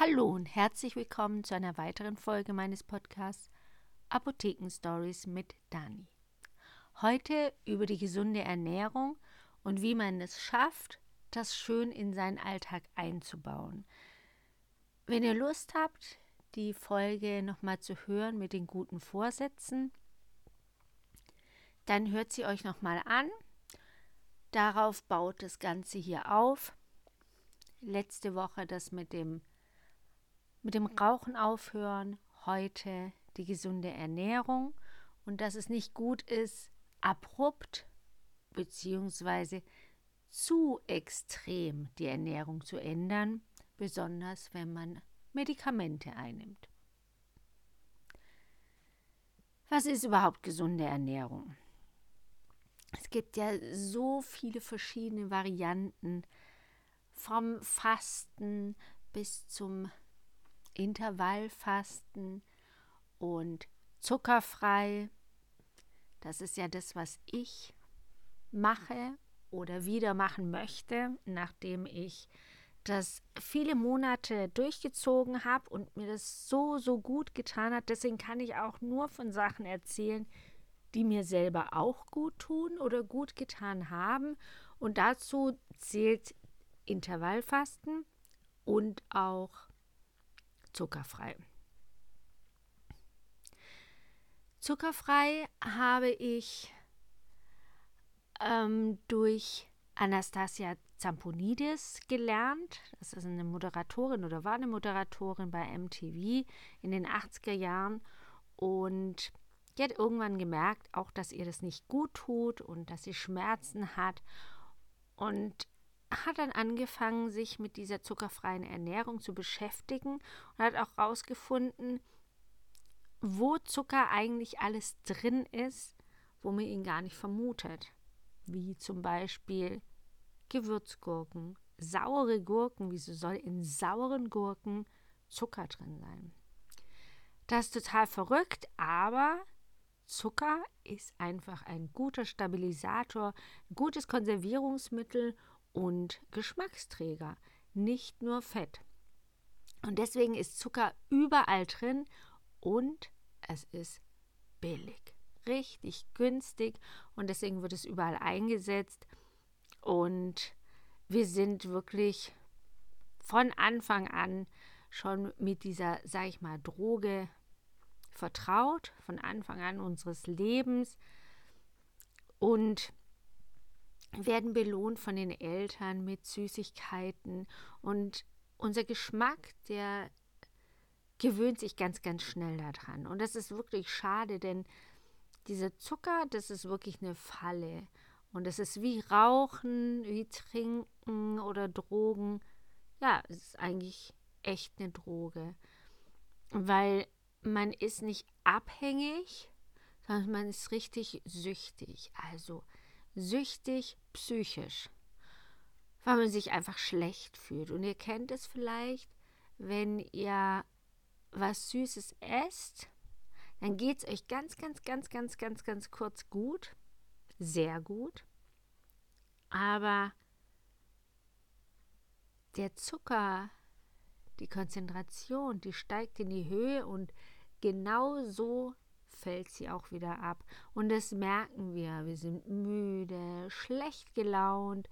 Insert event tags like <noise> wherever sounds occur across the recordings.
Hallo und herzlich willkommen zu einer weiteren Folge meines Podcasts Apotheken Stories mit Dani. Heute über die gesunde Ernährung und wie man es schafft, das schön in seinen Alltag einzubauen. Wenn ihr Lust habt, die Folge nochmal zu hören mit den guten Vorsätzen, dann hört sie euch nochmal an. Darauf baut das Ganze hier auf. Letzte Woche das mit dem, mit dem Rauchen aufhören, heute die gesunde Ernährung und dass es nicht gut ist, abrupt bzw. zu extrem die Ernährung zu ändern, besonders wenn man Medikamente einnimmt. Was ist überhaupt gesunde Ernährung? Es gibt ja so viele verschiedene Varianten, vom Fasten bis zum Intervallfasten und zuckerfrei. Das ist ja das, was ich mache oder wieder machen möchte, nachdem ich das viele Monate durchgezogen habe und mir das so, so gut getan hat. Deswegen kann ich auch nur von Sachen erzählen, die mir selber auch gut tun oder gut getan haben. Und dazu zählt Intervallfasten und auch zuckerfrei. Zuckerfrei habe ich ähm, durch Anastasia Zamponidis gelernt. Das ist eine Moderatorin oder war eine Moderatorin bei MTV in den 80er Jahren. Und die hat irgendwann gemerkt, auch dass ihr das nicht gut tut und dass sie Schmerzen hat. Und hat dann angefangen, sich mit dieser zuckerfreien Ernährung zu beschäftigen und hat auch herausgefunden, wo Zucker eigentlich alles drin ist, wo man ihn gar nicht vermutet. Wie zum Beispiel Gewürzgurken, saure Gurken. Wieso soll in sauren Gurken Zucker drin sein? Das ist total verrückt, aber Zucker ist einfach ein guter Stabilisator, ein gutes Konservierungsmittel und Geschmacksträger, nicht nur Fett. Und deswegen ist Zucker überall drin und es ist billig, richtig günstig und deswegen wird es überall eingesetzt und wir sind wirklich von Anfang an schon mit dieser, sag ich mal, Droge vertraut, von Anfang an unseres Lebens und werden belohnt von den Eltern mit Süßigkeiten und unser Geschmack, der gewöhnt sich ganz, ganz schnell daran. Und das ist wirklich schade, denn dieser Zucker, das ist wirklich eine Falle. Und es ist wie Rauchen, wie Trinken oder Drogen. Ja, es ist eigentlich echt eine Droge. Weil man ist nicht abhängig, sondern man ist richtig süchtig. Also süchtig psychisch, weil man sich einfach schlecht fühlt. Und ihr kennt es vielleicht, wenn ihr was Süßes esst, dann geht es euch ganz, ganz, ganz, ganz, ganz, ganz kurz gut. Sehr gut. Aber der Zucker, die Konzentration, die steigt in die Höhe und genau so fällt sie auch wieder ab. Und das merken wir. Wir sind müde, schlecht gelaunt.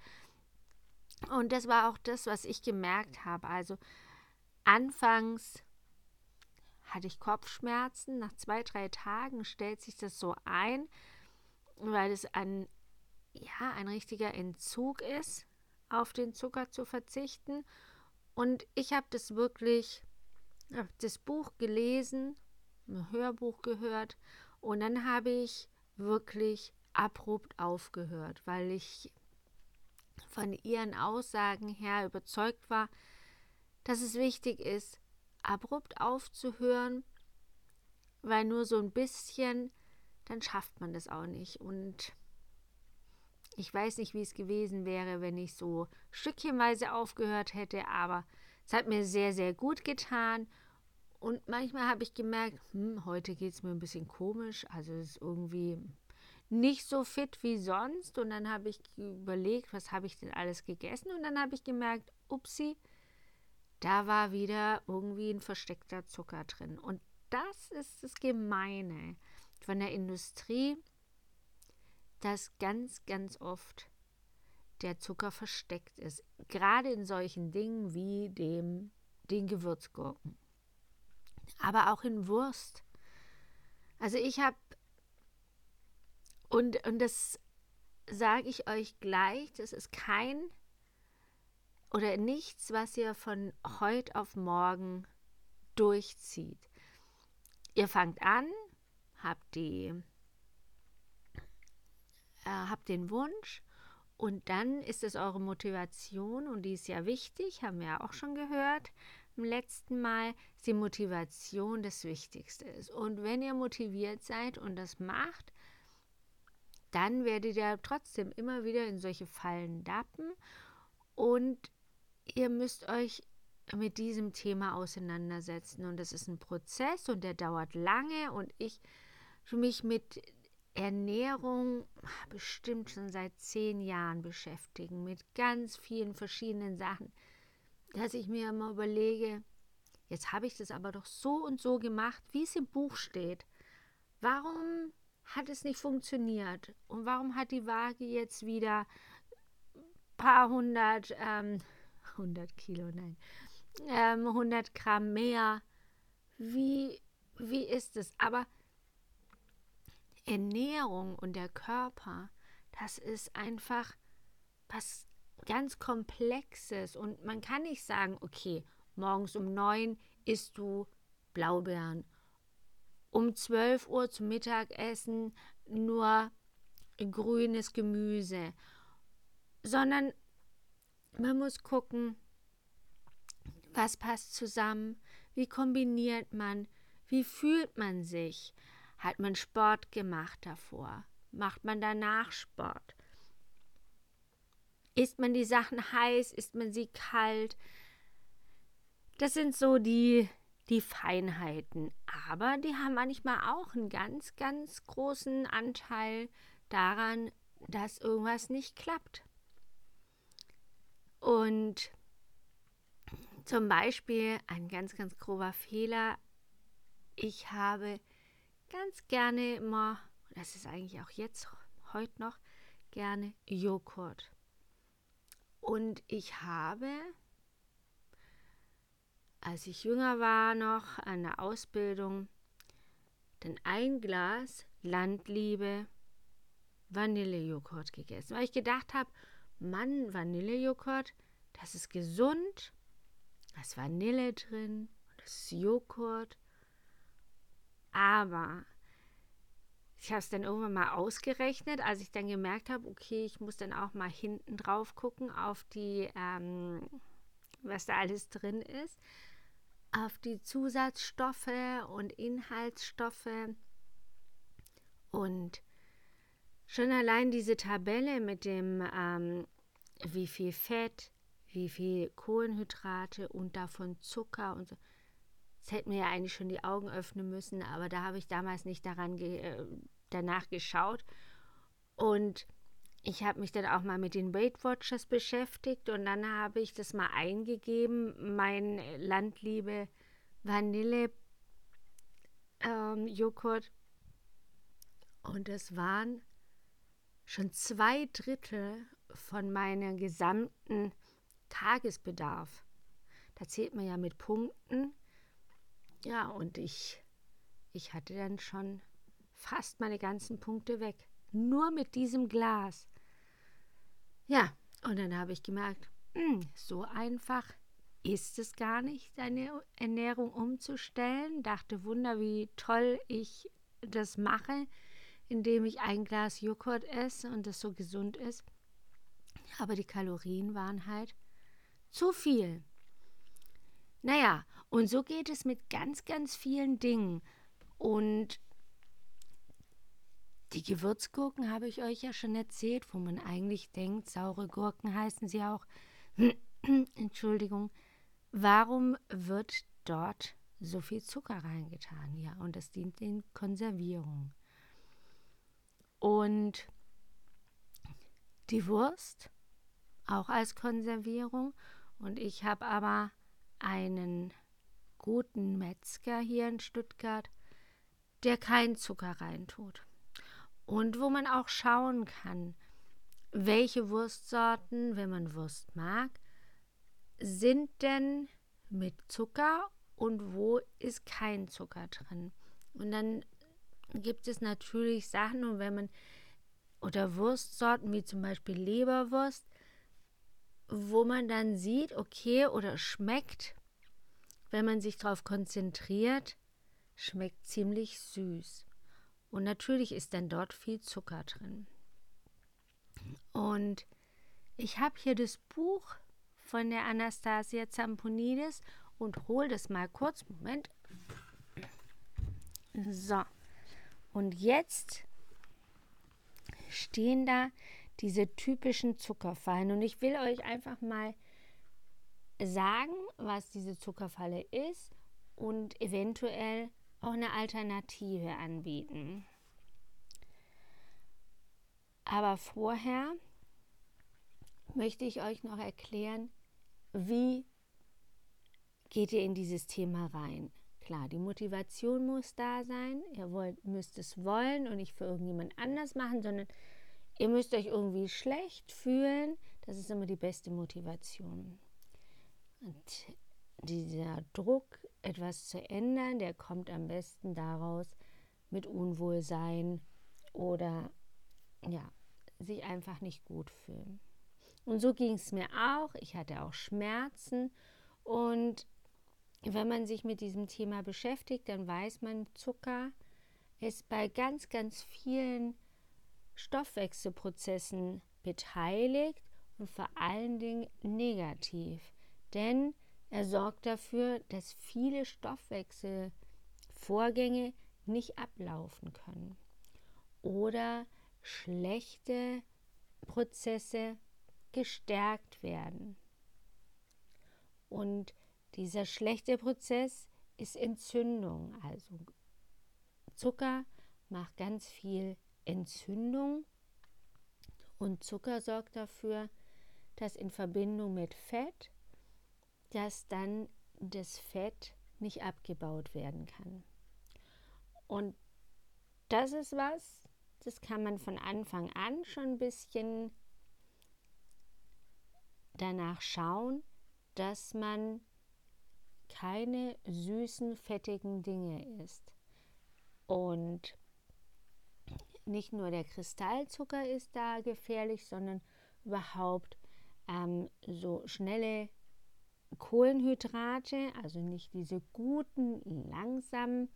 Und das war auch das, was ich gemerkt habe. Also anfangs hatte ich Kopfschmerzen. Nach zwei, drei Tagen stellt sich das so ein, weil es ein, ja, ein richtiger Entzug ist, auf den Zucker zu verzichten. Und ich habe das wirklich, habe das Buch gelesen, ein Hörbuch gehört und dann habe ich wirklich abrupt aufgehört, weil ich von ihren Aussagen her überzeugt war, dass es wichtig ist, abrupt aufzuhören, weil nur so ein bisschen, dann schafft man das auch nicht. Und ich weiß nicht, wie es gewesen wäre, wenn ich so stückchenweise aufgehört hätte, aber es hat mir sehr, sehr gut getan. Und manchmal habe ich gemerkt, hm, heute geht es mir ein bisschen komisch, also es ist irgendwie nicht so fit wie sonst. Und dann habe ich überlegt, was habe ich denn alles gegessen? Und dann habe ich gemerkt, upsi, da war wieder irgendwie ein versteckter Zucker drin. Und das ist das Gemeine von der Industrie, dass ganz, ganz oft der Zucker versteckt ist. Gerade in solchen Dingen wie dem, den Gewürzgurken. Aber auch in Wurst. Also ich habe, und, und das sage ich euch gleich, das ist kein oder nichts, was ihr von heute auf morgen durchzieht. Ihr fangt an, habt die äh, habt den Wunsch und dann ist es eure Motivation und die ist ja wichtig, haben wir ja auch schon gehört letzten Mal, dass die Motivation das Wichtigste ist. Und wenn ihr motiviert seid und das macht, dann werdet ihr trotzdem immer wieder in solche Fallen dappen und ihr müsst euch mit diesem Thema auseinandersetzen. Und das ist ein Prozess und der dauert lange und ich für mich mit Ernährung bestimmt schon seit zehn Jahren beschäftigen, mit ganz vielen verschiedenen Sachen, dass ich mir immer überlege, jetzt habe ich das aber doch so und so gemacht, wie es im Buch steht. Warum hat es nicht funktioniert? Und warum hat die Waage jetzt wieder ein paar hundert, ähm, <laughs> 100 Kilo, nein, ähm, 100 Gramm mehr? Wie, wie ist es? Aber Ernährung und der Körper, das ist einfach was ganz Komplexes. Und man kann nicht sagen, okay, morgens um neun isst du Blaubeeren. Um 12 Uhr zum Mittagessen nur grünes Gemüse. Sondern man muss gucken, was passt zusammen, wie kombiniert man, wie fühlt man sich. Hat man Sport gemacht davor? Macht man danach Sport? Isst man die Sachen heiß? Isst man sie kalt? Das sind so die, die Feinheiten. Aber die haben manchmal auch einen ganz, ganz großen Anteil daran, dass irgendwas nicht klappt. Und zum Beispiel ein ganz, ganz grober Fehler. Ich habe ganz gerne immer, das ist eigentlich auch jetzt, heute noch, gerne Joghurt. Und ich habe, als ich jünger war noch an der Ausbildung, dann ein Glas Landliebe Vanillejoghurt gegessen, weil ich gedacht habe, Mann, Vanillejoghurt, das ist gesund, da ist Vanille drin, das ist Joghurt. Aber ich habe es dann irgendwann mal ausgerechnet, als ich dann gemerkt habe, okay, ich muss dann auch mal hinten drauf gucken auf die, ähm, was da alles drin ist, auf die Zusatzstoffe und Inhaltsstoffe. Und schon allein diese Tabelle mit dem, ähm, wie viel Fett, wie viel Kohlenhydrate und davon Zucker und so, es hätten mir ja eigentlich schon die Augen öffnen müssen, aber da habe ich damals nicht daran ge äh, danach geschaut. Und ich habe mich dann auch mal mit den Weight Watchers beschäftigt und dann habe ich das mal eingegeben, mein Landliebe Vanille ähm, Joghurt. Und es waren schon zwei Drittel von meinem gesamten Tagesbedarf. Da zählt man ja mit Punkten. Ja, und ich, ich hatte dann schon fast meine ganzen Punkte weg. Nur mit diesem Glas. Ja, und dann habe ich gemerkt, mh, hm, so einfach ist es gar nicht, deine Ernährung umzustellen. Dachte, Wunder, wie toll ich das mache, indem ich ein Glas Joghurt esse und das so gesund ist. Aber die Kalorien waren halt zu viel. Naja, und so geht es mit ganz, ganz vielen Dingen. Und die Gewürzgurken habe ich euch ja schon erzählt, wo man eigentlich denkt, saure Gurken heißen sie auch. <clears throat> Entschuldigung. Warum wird dort so viel Zucker reingetan? Ja, und das dient den Konservierung. Und die Wurst auch als Konservierung. Und ich habe aber einen guten Metzger hier in Stuttgart, der keinen Zucker reintut. Und wo man auch schauen kann, welche Wurstsorten, wenn man Wurst mag, sind denn mit Zucker und wo ist kein Zucker drin. Und dann gibt es natürlich Sachen, und wenn man oder Wurstsorten wie zum Beispiel Leberwurst, wo man dann sieht, okay, oder schmeckt, wenn man sich darauf konzentriert, schmeckt ziemlich süß. Und natürlich ist dann dort viel Zucker drin. Und ich habe hier das Buch von der Anastasia Zamponidis und hole das mal kurz. Moment. So. Und jetzt stehen da diese typischen Zuckerfallen. Und ich will euch einfach mal sagen, was diese Zuckerfalle ist und eventuell auch eine Alternative anbieten. Aber vorher möchte ich euch noch erklären, wie geht ihr in dieses Thema rein. Klar, die Motivation muss da sein. Ihr wollt, müsst es wollen und nicht für irgendjemand anders machen, sondern ihr müsst euch irgendwie schlecht fühlen. Das ist immer die beste Motivation. Und dieser Druck, etwas zu ändern, der kommt am besten daraus mit Unwohlsein oder ja, sich einfach nicht gut fühlen. Und so ging es mir auch. Ich hatte auch Schmerzen und wenn man sich mit diesem Thema beschäftigt, dann weiß man, Zucker ist bei ganz, ganz vielen Stoffwechselprozessen beteiligt und vor allen Dingen negativ. Denn er sorgt dafür, dass viele Stoffwechselvorgänge nicht ablaufen können oder schlechte Prozesse gestärkt werden. Und dieser schlechte Prozess ist Entzündung. Also Zucker macht ganz viel Entzündung und Zucker sorgt dafür, dass in Verbindung mit Fett, dass dann das Fett nicht abgebaut werden kann. Und das ist was, das kann man von Anfang an schon ein bisschen danach schauen, dass man keine süßen, fettigen Dinge isst. Und nicht nur der Kristallzucker ist da gefährlich, sondern überhaupt ähm, so schnelle Kohlenhydrate, also nicht diese guten, langsamen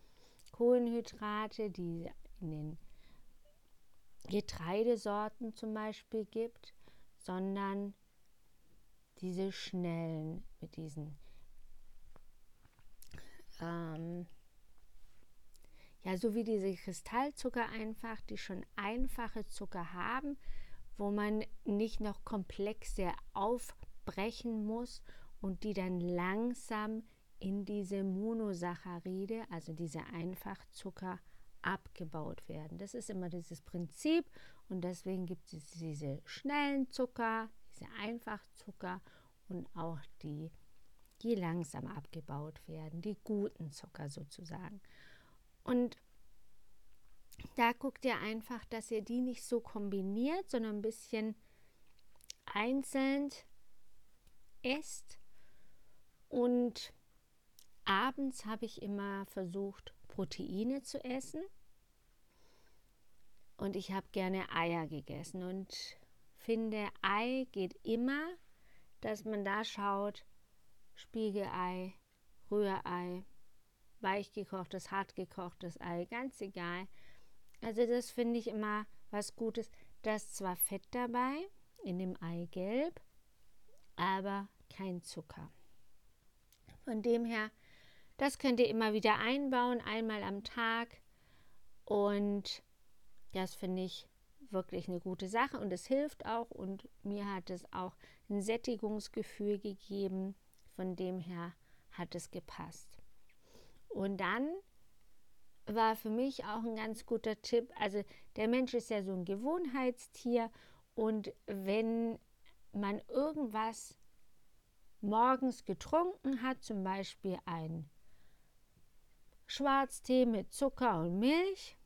Kohlenhydrate, die in den Getreidesorten zum Beispiel gibt, sondern diese schnellen mit diesen ähm, ja, so wie diese Kristallzucker einfach, die schon einfache Zucker haben, wo man nicht noch komplexe aufbrechen muss und die dann langsam in diese Monosaccharide, also diese Einfachzucker, abgebaut werden. Das ist immer dieses Prinzip und deswegen gibt es diese schnellen Zucker, diese Einfachzucker und auch die die langsam abgebaut werden, die guten Zucker sozusagen. Und da guckt ihr einfach, dass ihr die nicht so kombiniert, sondern ein bisschen einzeln esst. Und abends habe ich immer versucht, Proteine zu essen. Und ich habe gerne Eier gegessen und finde, Ei geht immer, dass man da schaut, Spiegelei, Rührei, weichgekochtes, hartgekochtes Ei, ganz egal. Also das finde ich immer was Gutes. Da ist zwar Fett dabei in dem Eigelb, aber kein Zucker. Von dem her, das könnt ihr immer wieder einbauen, einmal am Tag. Und das finde ich wirklich eine gute Sache und es hilft auch und mir hat es auch ein Sättigungsgefühl gegeben. Von dem her hat es gepasst. Und dann war für mich auch ein ganz guter Tipp, also der Mensch ist ja so ein Gewohnheitstier und wenn man irgendwas morgens getrunken hat, zum Beispiel ein Schwarztee mit Zucker und Milch,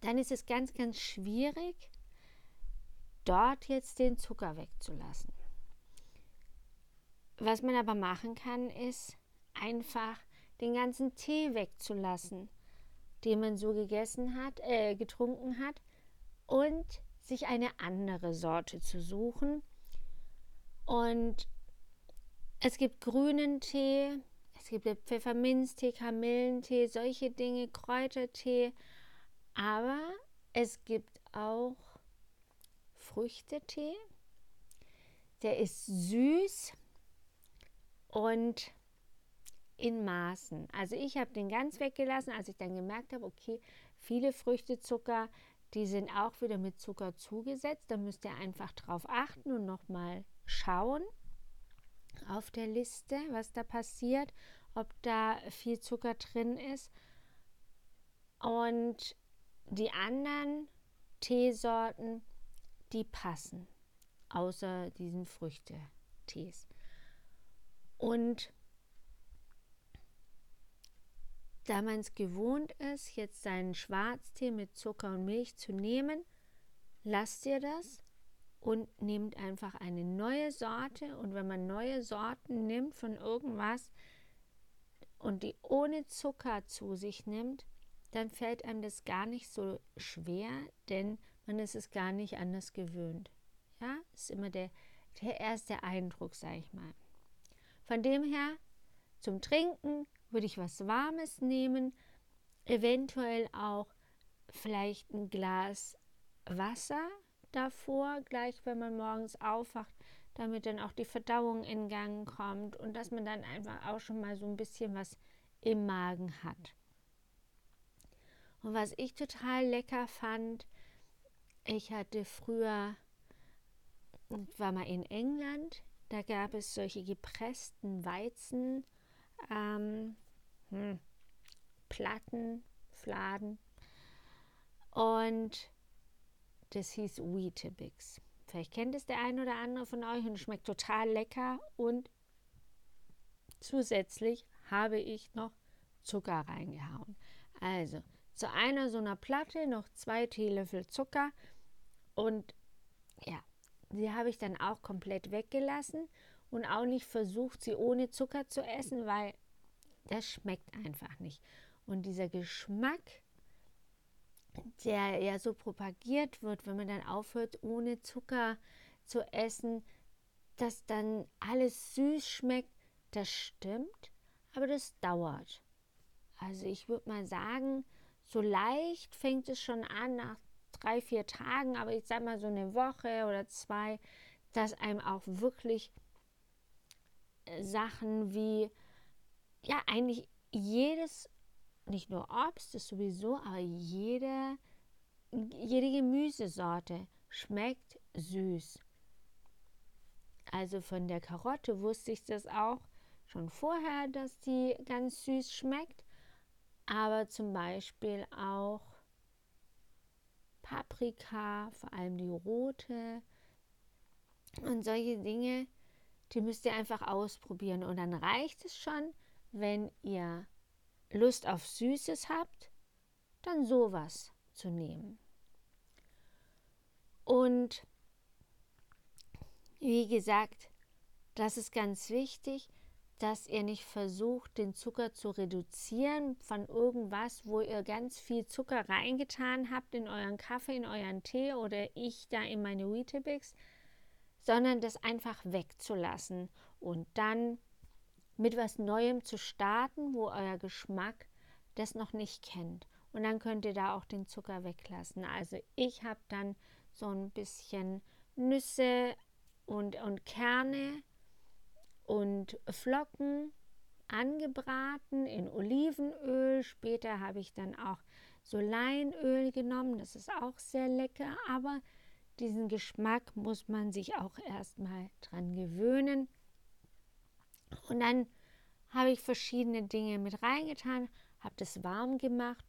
dann ist es ganz, ganz schwierig, dort jetzt den Zucker wegzulassen. Was man aber machen kann, ist einfach den ganzen Tee wegzulassen, den man so gegessen hat, äh, getrunken hat, und sich eine andere Sorte zu suchen. Und es gibt grünen Tee, es gibt Pfefferminztee, Kamillentee, solche Dinge, Kräutertee. Aber es gibt auch Früchtetee. Der ist süß und in Maßen. Also ich habe den ganz weggelassen, als ich dann gemerkt habe, okay, viele Früchtezucker, die sind auch wieder mit Zucker zugesetzt. Da müsst ihr einfach drauf achten und nochmal schauen auf der Liste, was da passiert, ob da viel Zucker drin ist. Und die anderen Teesorten, die passen, außer diesen Früchtetees. Und da man es gewohnt ist, jetzt seinen Schwarztee mit Zucker und Milch zu nehmen, lasst ihr das und nehmt einfach eine neue Sorte. Und wenn man neue Sorten nimmt von irgendwas und die ohne Zucker zu sich nimmt, dann fällt einem das gar nicht so schwer, denn man ist es gar nicht anders gewöhnt. Ja, ist immer der, der erste Eindruck, sage ich mal. Von dem her, zum Trinken würde ich was Warmes nehmen, eventuell auch vielleicht ein Glas Wasser davor, gleich wenn man morgens aufwacht, damit dann auch die Verdauung in Gang kommt und dass man dann einfach auch schon mal so ein bisschen was im Magen hat. Und was ich total lecker fand, ich hatte früher, war mal in England, da gab es solche gepressten Weizen, ähm, hm, Platten, Fladen. Und das hieß Weetabix. Vielleicht kennt es der ein oder andere von euch und schmeckt total lecker. Und zusätzlich habe ich noch Zucker reingehauen. Also zu einer so einer Platte noch zwei Teelöffel Zucker und ja, die habe ich dann auch komplett weggelassen und auch nicht versucht, sie ohne Zucker zu essen, weil das schmeckt einfach nicht. Und dieser Geschmack, der ja so propagiert wird, wenn man dann aufhört, ohne Zucker zu essen, dass dann alles süß schmeckt, das stimmt, aber das dauert. Also ich würde mal sagen, so leicht fängt es schon an nach drei, vier Tagen, aber ich sage mal so eine Woche oder zwei, dass einem auch wirklich äh, Sachen wie, ja, eigentlich jedes, nicht nur Obst, ist sowieso, aber jede, jede Gemüsesorte schmeckt süß. Also von der Karotte wusste ich das auch schon vorher, dass die ganz süß schmeckt aber zum Beispiel auch Paprika, vor allem die rote und solche Dinge, die müsst ihr einfach ausprobieren und dann reicht es schon, wenn ihr Lust auf Süßes habt, dann sowas zu nehmen. Und wie gesagt, das ist ganz wichtig dass ihr nicht versucht, den Zucker zu reduzieren von irgendwas, wo ihr ganz viel Zucker reingetan habt in euren Kaffee, in euren Tee oder ich da in meine Weetabix, sondern das einfach wegzulassen und dann mit was Neuem zu starten, wo euer Geschmack das noch nicht kennt. Und dann könnt ihr da auch den Zucker weglassen. Also ich habe dann so ein bisschen Nüsse und, und Kerne und Flocken angebraten in Olivenöl. Später habe ich dann auch so Leinöl genommen. Das ist auch sehr lecker, aber diesen Geschmack muss man sich auch erstmal dran gewöhnen. Und dann habe ich verschiedene Dinge mit reingetan, habe das warm gemacht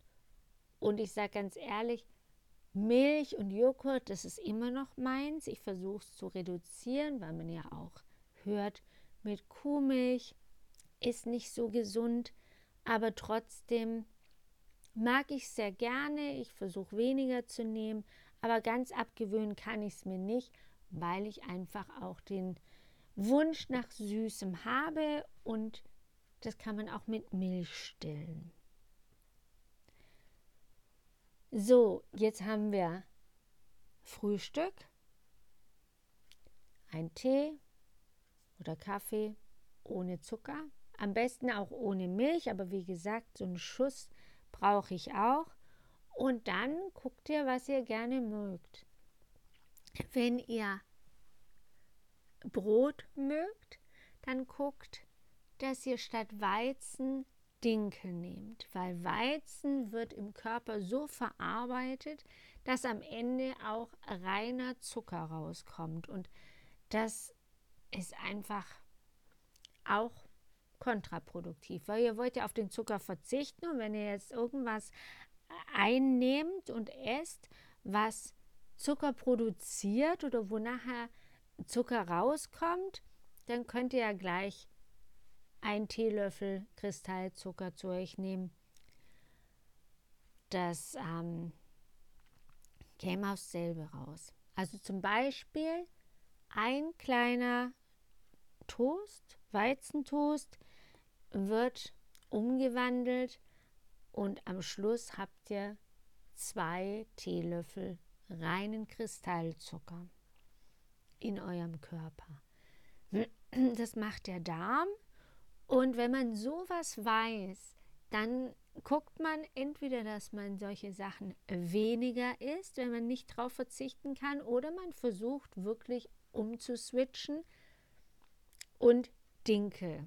und ich sage ganz ehrlich, Milch und Joghurt, das ist immer noch meins. Ich versuche es zu reduzieren, weil man ja auch hört, mit Kuhmilch ist nicht so gesund, aber trotzdem mag ich sehr gerne. Ich versuche weniger zu nehmen, aber ganz abgewöhnen kann ich es mir nicht, weil ich einfach auch den Wunsch nach Süßem habe und das kann man auch mit Milch stillen. So, jetzt haben wir Frühstück, ein Tee oder Kaffee ohne Zucker, am besten auch ohne Milch, aber wie gesagt, so einen Schuss brauche ich auch. Und dann guckt ihr, was ihr gerne mögt. Wenn ihr Brot mögt, dann guckt, dass ihr statt Weizen Dinkel nehmt, weil Weizen wird im Körper so verarbeitet, dass am Ende auch reiner Zucker rauskommt. Und das ist einfach auch kontraproduktiv, weil ihr wollt ja auf den Zucker verzichten und wenn ihr jetzt irgendwas einnehmt und esst, was Zucker produziert oder wo nachher Zucker rauskommt, dann könnt ihr ja gleich einen Teelöffel Kristallzucker zu euch nehmen. Das ähm, käme aufs selbe raus. Also zum Beispiel ein kleiner Toast, Weizentoast, wird umgewandelt und am Schluss habt ihr zwei Teelöffel reinen Kristallzucker in eurem Körper. <clears throat> Das macht der Darm und wenn man sowas weiß, dann guckt man entweder, dass man solche Sachen weniger isst, wenn man nicht drauf verzichten kann, oder man versucht wirklich umzuswitchen und Dinkel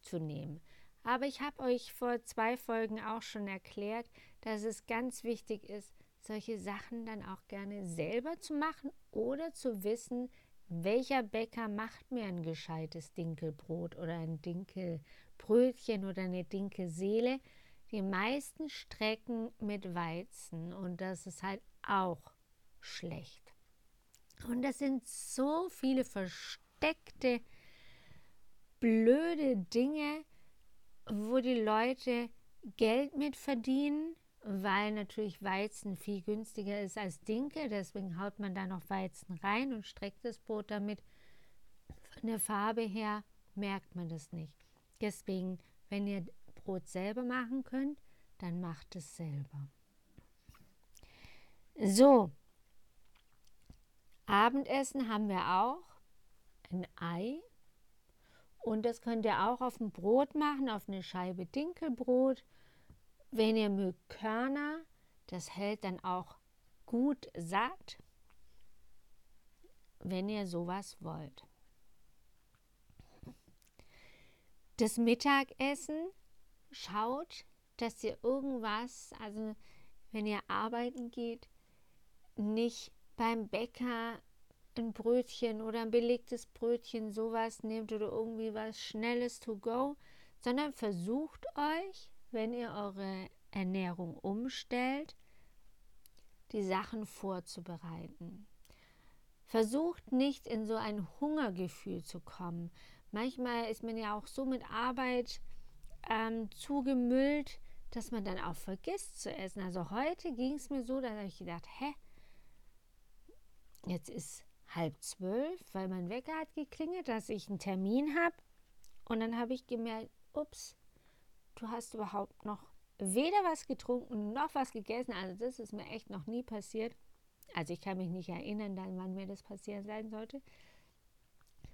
zu nehmen. Aber ich habe euch vor zwei Folgen auch schon erklärt, dass es ganz wichtig ist, solche Sachen dann auch gerne selber zu machen oder zu wissen, welcher Bäcker macht mir ein gescheites Dinkelbrot oder ein Dinkelbrötchen oder eine Dinkelseele. Die meisten strecken mit Weizen und das ist halt auch schlecht. Und das sind so viele versteckte, blöde Dinge, wo die Leute Geld mit verdienen, weil natürlich Weizen viel günstiger ist als Dinkel. Deswegen haut man da noch Weizen rein und streckt das Brot damit. Von der Farbe her merkt man das nicht. Deswegen, wenn ihr Brot selber machen könnt, dann macht es selber. So, Abendessen haben wir auch ein Ei und das könnt ihr auch auf ein Brot machen, auf eine Scheibe Dinkelbrot. Wenn ihr mögt Körner, das hält dann auch gut satt, wenn ihr sowas wollt. Das Mittagessen schaut, dass ihr irgendwas, also wenn ihr arbeiten geht, nicht beim Bäcker ein Brötchen oder ein belegtes Brötchen sowas nehmt oder irgendwie was Schnelles to go, sondern versucht euch, wenn ihr eure Ernährung umstellt, die Sachen vorzubereiten. Versucht nicht in so ein Hungergefühl zu kommen. Manchmal ist man ja auch so mit Arbeit ähm, zugemüllt, dass man dann auch vergisst zu essen. Also heute ging es mir so, da habe ich gedacht, hä, jetzt ist halb zwölf, weil mein Wecker hat geklingelt, dass ich einen Termin habe. Und dann habe ich gemerkt, ups, du hast überhaupt noch weder was getrunken noch was gegessen. Also das ist mir echt noch nie passiert. Also ich kann mich nicht erinnern, dann, wann mir das passiert sein sollte.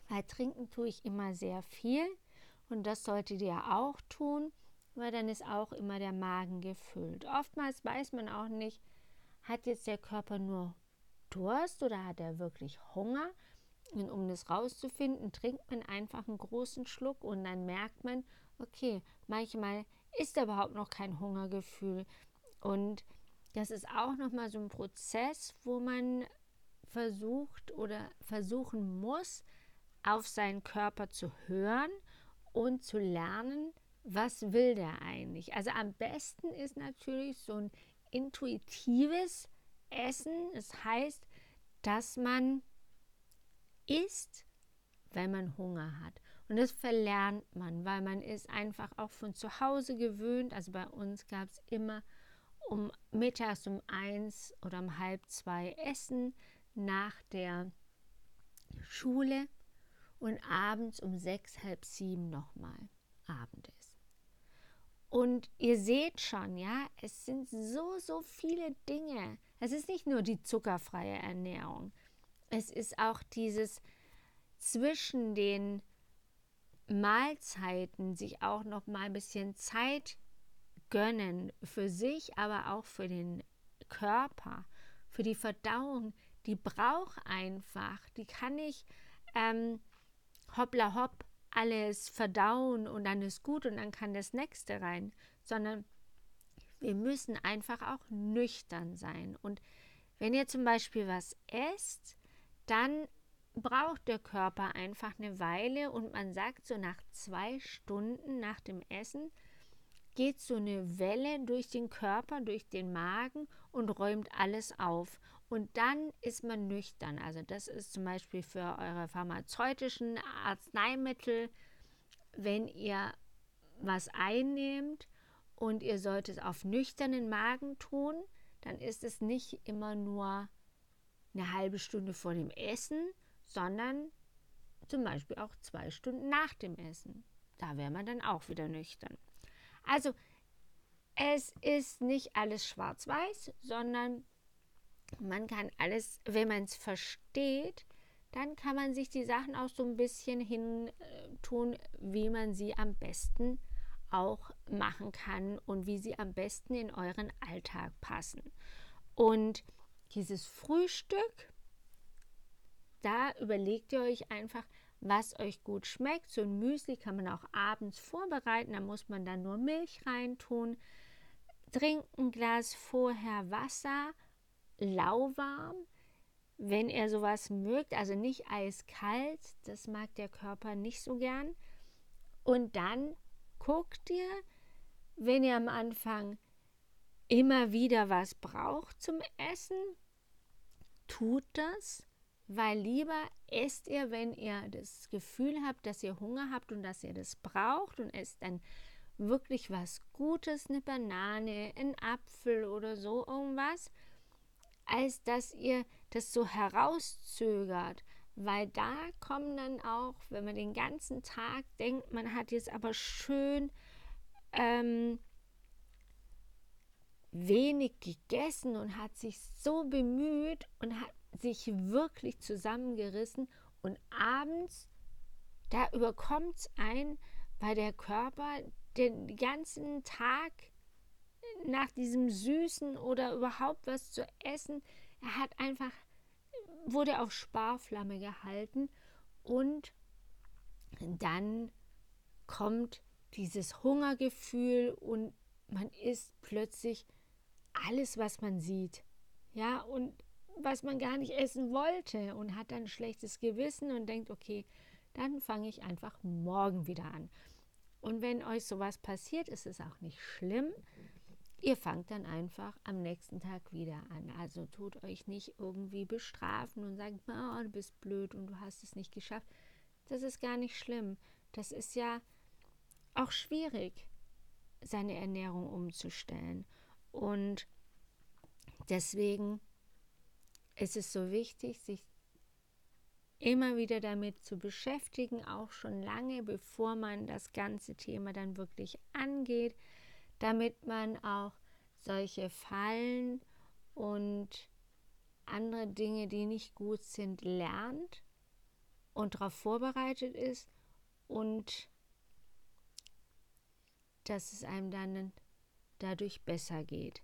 Weil trinken tue ich immer sehr viel und das solltet ihr auch tun, weil dann ist auch immer der Magen gefüllt. Oftmals weiß man auch nicht, hat jetzt der Körper nur Durst oder hat er wirklich Hunger? Und um das rauszufinden, trinkt man einfach einen großen Schluck und dann merkt man, okay, manchmal ist da überhaupt noch kein Hungergefühl. Und das ist auch nochmal so ein Prozess, wo man versucht oder versuchen muss, auf seinen Körper zu hören und zu lernen, was will der eigentlich. Also am besten ist natürlich so ein intuitives Essen. Das heißt, dass man isst, wenn man Hunger hat. Und das verlernt man, weil man ist einfach auch von zu Hause gewöhnt. Also bei uns gab es immer um mittags um eins oder um halb zwei Essen nach der Schule und abends um sechs, halb sieben nochmal Abendessen. Und ihr seht schon, ja, es sind so, so viele Dinge. Es ist nicht nur die zuckerfreie Ernährung. Es ist auch dieses zwischen den Mahlzeiten sich auch noch mal ein bisschen Zeit gönnen für sich, aber auch für den Körper, für die Verdauung. Die braucht einfach, die kann ich ähm, hoppla hopp alles verdauen und dann ist gut und dann kann das nächste rein, sondern wir müssen einfach auch nüchtern sein. Und wenn ihr zum Beispiel was esst, dann braucht der Körper einfach eine Weile und man sagt so nach zwei Stunden nach dem Essen geht so eine Welle durch den Körper, durch den Magen und räumt alles auf. Und dann ist man nüchtern. Also das ist zum Beispiel für eure pharmazeutischen Arzneimittel, wenn ihr was einnehmt und ihr solltet es auf nüchternen Magen tun, dann ist es nicht immer nur eine halbe Stunde vor dem Essen, sondern zum Beispiel auch zwei Stunden nach dem Essen. Da wäre man dann auch wieder nüchtern. Also es ist nicht alles schwarz-weiß, sondern man kann alles, wenn man es versteht, dann kann man sich die Sachen auch so ein bisschen hin tun, wie man sie am besten auch machen kann und wie sie am besten in euren Alltag passen. Und dieses Frühstück, da überlegt ihr euch einfach, was euch gut schmeckt. So ein Müsli kann man auch abends vorbereiten, da muss man dann nur Milch reintun. Trinkt ein Glas vorher Wasser lauwarm, wenn ihr sowas mögt, also nicht eiskalt, das mag der Körper nicht so gern. Und dann guckt ihr, wenn ihr am Anfang immer wieder was braucht zum Essen, tut das, weil lieber esst ihr, wenn ihr das Gefühl habt, dass ihr Hunger habt und dass ihr das braucht und esst dann wirklich was Gutes, eine Banane, ein Apfel oder so irgendwas als dass ihr das so herauszögert, weil da kommen dann auch, wenn man den ganzen Tag denkt, man hat jetzt aber schön ähm, wenig gegessen und hat sich so bemüht und hat sich wirklich zusammengerissen und abends, da überkommt es ein, weil der Körper den ganzen Tag nach diesem Süßen oder überhaupt was zu essen. Er hat einfach, wurde auf Sparflamme gehalten und dann kommt dieses Hungergefühl und man isst plötzlich alles, was man sieht. Ja, und was man gar nicht essen wollte und hat dann ein schlechtes Gewissen und denkt, okay, dann fange ich einfach morgen wieder an. Und wenn euch sowas passiert, ist es auch nicht schlimm. Ihr fangt dann einfach am nächsten Tag wieder an. Also tut euch nicht irgendwie bestrafen und sagt, oh, du bist blöd und du hast es nicht geschafft. Das ist gar nicht schlimm. Das ist ja auch schwierig, seine Ernährung umzustellen. Und deswegen ist es so wichtig, sich immer wieder damit zu beschäftigen, auch schon lange bevor man das ganze Thema dann wirklich angeht damit man auch solche Fallen und andere Dinge, die nicht gut sind, lernt und darauf vorbereitet ist und dass es einem dann dadurch besser geht.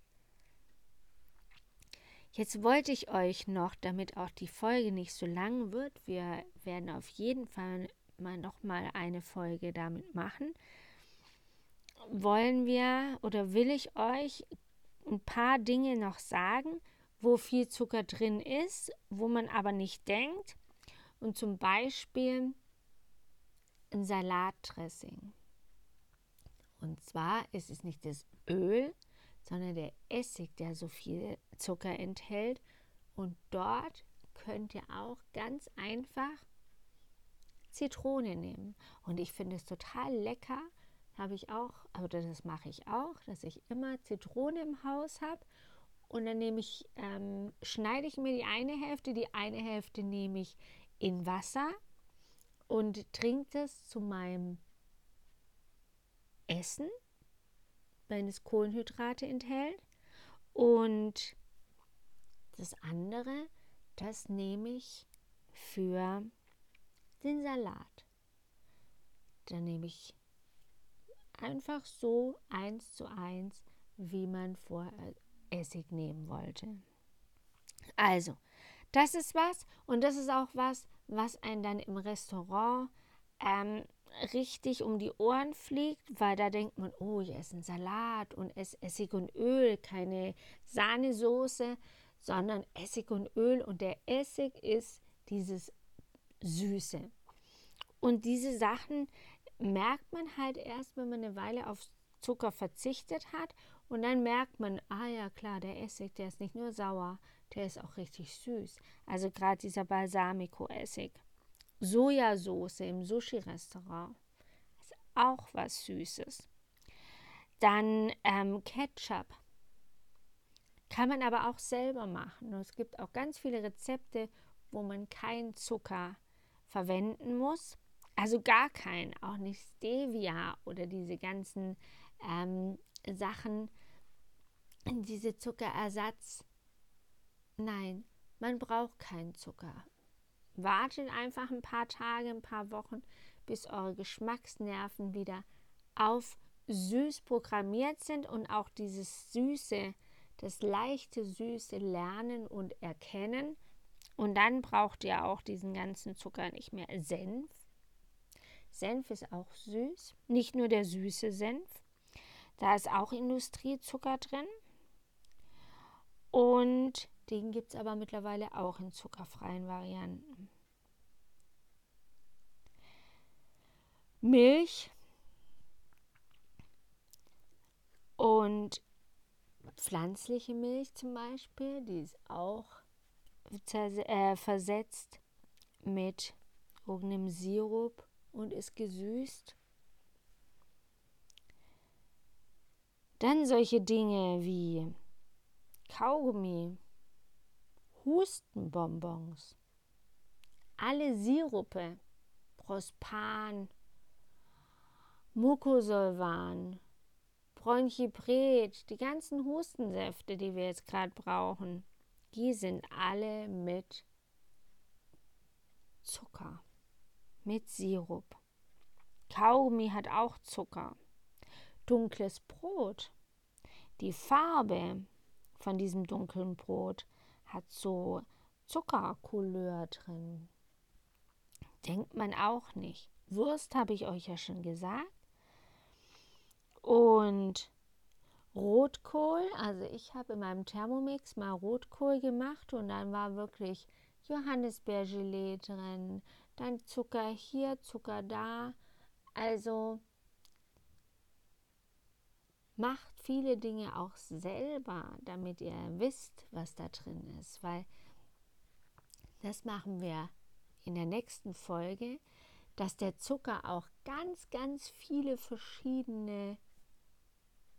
Jetzt wollte ich euch noch, damit auch die Folge nicht so lang wird, wir werden auf jeden Fall mal noch mal eine Folge damit machen, wollen wir oder will ich euch ein paar Dinge noch sagen, wo viel Zucker drin ist, wo man aber nicht denkt. Und zum Beispiel ein Salatdressing. Und zwar ist es nicht das Öl, sondern der Essig, der so viel Zucker enthält. Und dort könnt ihr auch ganz einfach Zitrone nehmen. Und ich finde es total lecker. Habe ich auch, oder das mache ich auch, dass ich immer Zitrone im Haus habe. Und dann nehme ich, ähm, schneide ich mir die eine Hälfte, die eine Hälfte nehme ich in Wasser und trinke das zu meinem Essen, wenn es Kohlenhydrate enthält. Und das andere, das nehme ich für den Salat. Da nehme ich einfach so eins zu eins, wie man vorher Essig nehmen wollte. Also, das ist was und das ist auch was, was einen dann im Restaurant ähm, richtig um die Ohren fliegt, weil da denkt man, oh, ich esse einen Salat und esse Essig und Öl, keine Sahnesoße, sondern Essig und Öl und der Essig ist dieses Süße. Und diese Sachen merkt man halt erst, wenn man eine Weile auf Zucker verzichtet hat und dann merkt man, ah ja klar, der Essig, der ist nicht nur sauer, der ist auch richtig süß. Also gerade dieser Balsamico-Essig. Sojasauce im Sushi-Restaurant ist auch was Süßes. Dann ähm, Ketchup. Kann man aber auch selber machen. Und es gibt auch ganz viele Rezepte, wo man keinen Zucker verwenden muss. Also gar keinen, auch nicht Stevia oder diese ganzen ähm, Sachen, diese Zuckerersatz. Nein, man braucht keinen Zucker. Wartet einfach ein paar Tage, ein paar Wochen, bis eure Geschmacksnerven wieder auf süß programmiert sind und auch dieses Süße, das leichte Süße lernen und erkennen. Und dann braucht ihr auch diesen ganzen Zucker nicht mehr. Senf. Senf ist auch süß. Nicht nur der süße Senf. Da ist auch Industriezucker drin. Und den gibt es aber mittlerweile auch in zuckerfreien Varianten. Milch und pflanzliche Milch zum Beispiel, die ist auch äh, versetzt mit irgendeinem Sirup und ist gesüßt. Dann solche Dinge wie Kaugummi, Hustenbonbons, alle Sirupe, Prospan, Mucosolvan, Bronchipret, die ganzen Hustensäfte, die wir jetzt gerade brauchen, die sind alle mit Zucker, mit Sirup. Kaugummi hat auch Zucker. Dunkles Brot. Die Farbe von diesem dunklen Brot hat so Zuckercouleur drin. Denkt man auch nicht. Wurst habe ich euch ja schon gesagt. Und Rotkohl, also ich habe in meinem Thermomix mal Rotkohl gemacht und dann war wirklich Johannisbeergelee drin, dann Zucker hier, Zucker da. Also macht viele Dinge auch selber, damit ihr wisst, was da drin ist, weil das machen wir in der nächsten Folge, dass der Zucker auch ganz, ganz viele verschiedene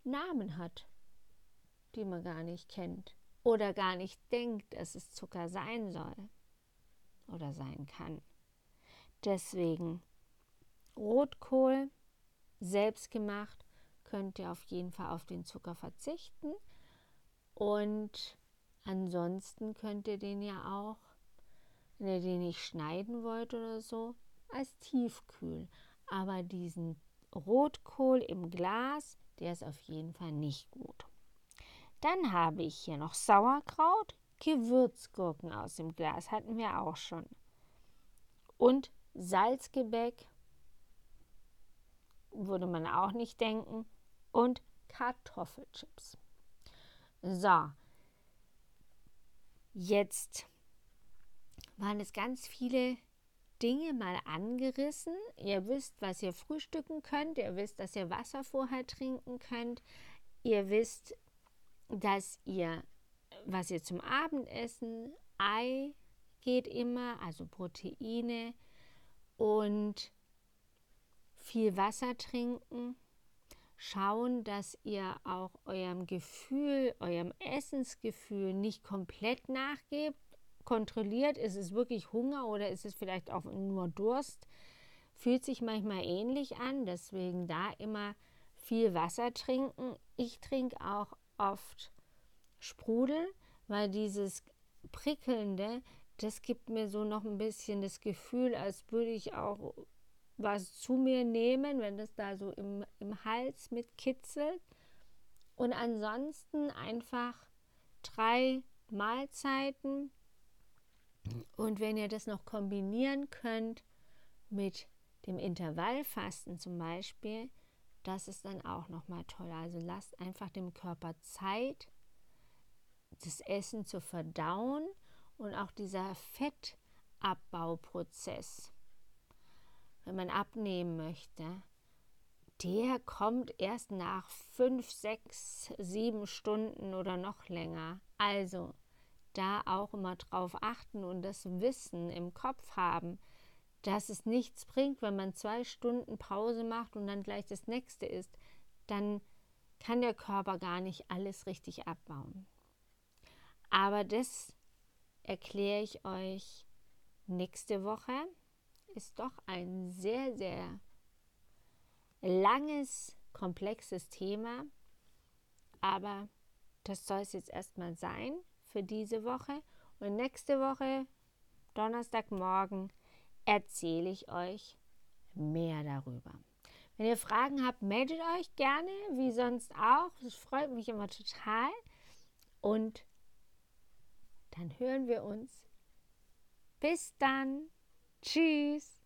Namen hat, die man gar nicht kennt oder gar nicht denkt, dass es Zucker sein soll oder sein kann. Deswegen Rotkohl, selbst gemacht, könnt ihr auf jeden Fall auf den Zucker verzichten. Und ansonsten könnt ihr den ja auch, wenn ihr den nicht schneiden wollt oder so, als Tiefkühl. Aber diesen Rotkohl im Glas, der ist auf jeden Fall nicht gut. Dann habe ich hier noch Sauerkraut, Gewürzgurken aus dem Glas, hatten wir auch schon. Und Salzgebäck, würde man auch nicht denken und Kartoffelchips. So, jetzt waren es ganz viele Dinge mal angerissen. Ihr wisst, was ihr frühstücken könnt. Ihr wisst, dass ihr Wasser vorher trinken könnt. Ihr wisst, dass ihr, was ihr zum Abendessen, Ei geht immer, also Proteine und viel Wasser trinken. Schauen, dass ihr auch eurem Gefühl, eurem Essensgefühl nicht komplett nachgebt. Kontrolliert, ist es wirklich Hunger oder ist es vielleicht auch nur Durst? Fühlt sich manchmal ähnlich an, deswegen da immer viel Wasser trinken. Ich trinke auch oft Sprudel, weil dieses prickelnde, das gibt mir so noch ein bisschen das Gefühl, als würde ich auch was zu mir nehmen, wenn das da so im, im Hals mit kitzelt. Und ansonsten einfach drei Mahlzeiten. Und wenn ihr das noch kombinieren könnt mit dem Intervallfasten zum Beispiel, das ist dann auch nochmal toll. Also lasst einfach dem Körper Zeit, das Essen zu verdauen und auch dieser Fettabbauprozess, wenn man abnehmen möchte, der kommt erst nach fünf, sechs, sieben Stunden oder noch länger. Also da auch immer drauf achten und das Wissen im Kopf haben, dass es nichts bringt, wenn man zwei Stunden Pause macht und dann gleich das nächste ist, dann kann der Körper gar nicht alles richtig abbauen. Aber das erkläre ich euch nächste Woche. Ist doch ein sehr, sehr langes, komplexes Thema. Aber das soll es jetzt erstmal sein für diese Woche. Und nächste Woche, Donnerstagmorgen, erzähle ich euch mehr darüber. Wenn ihr Fragen habt, meldet euch gerne, wie sonst auch. Das freut mich immer total. Und dann hören wir uns. Bis dann. Tschüss.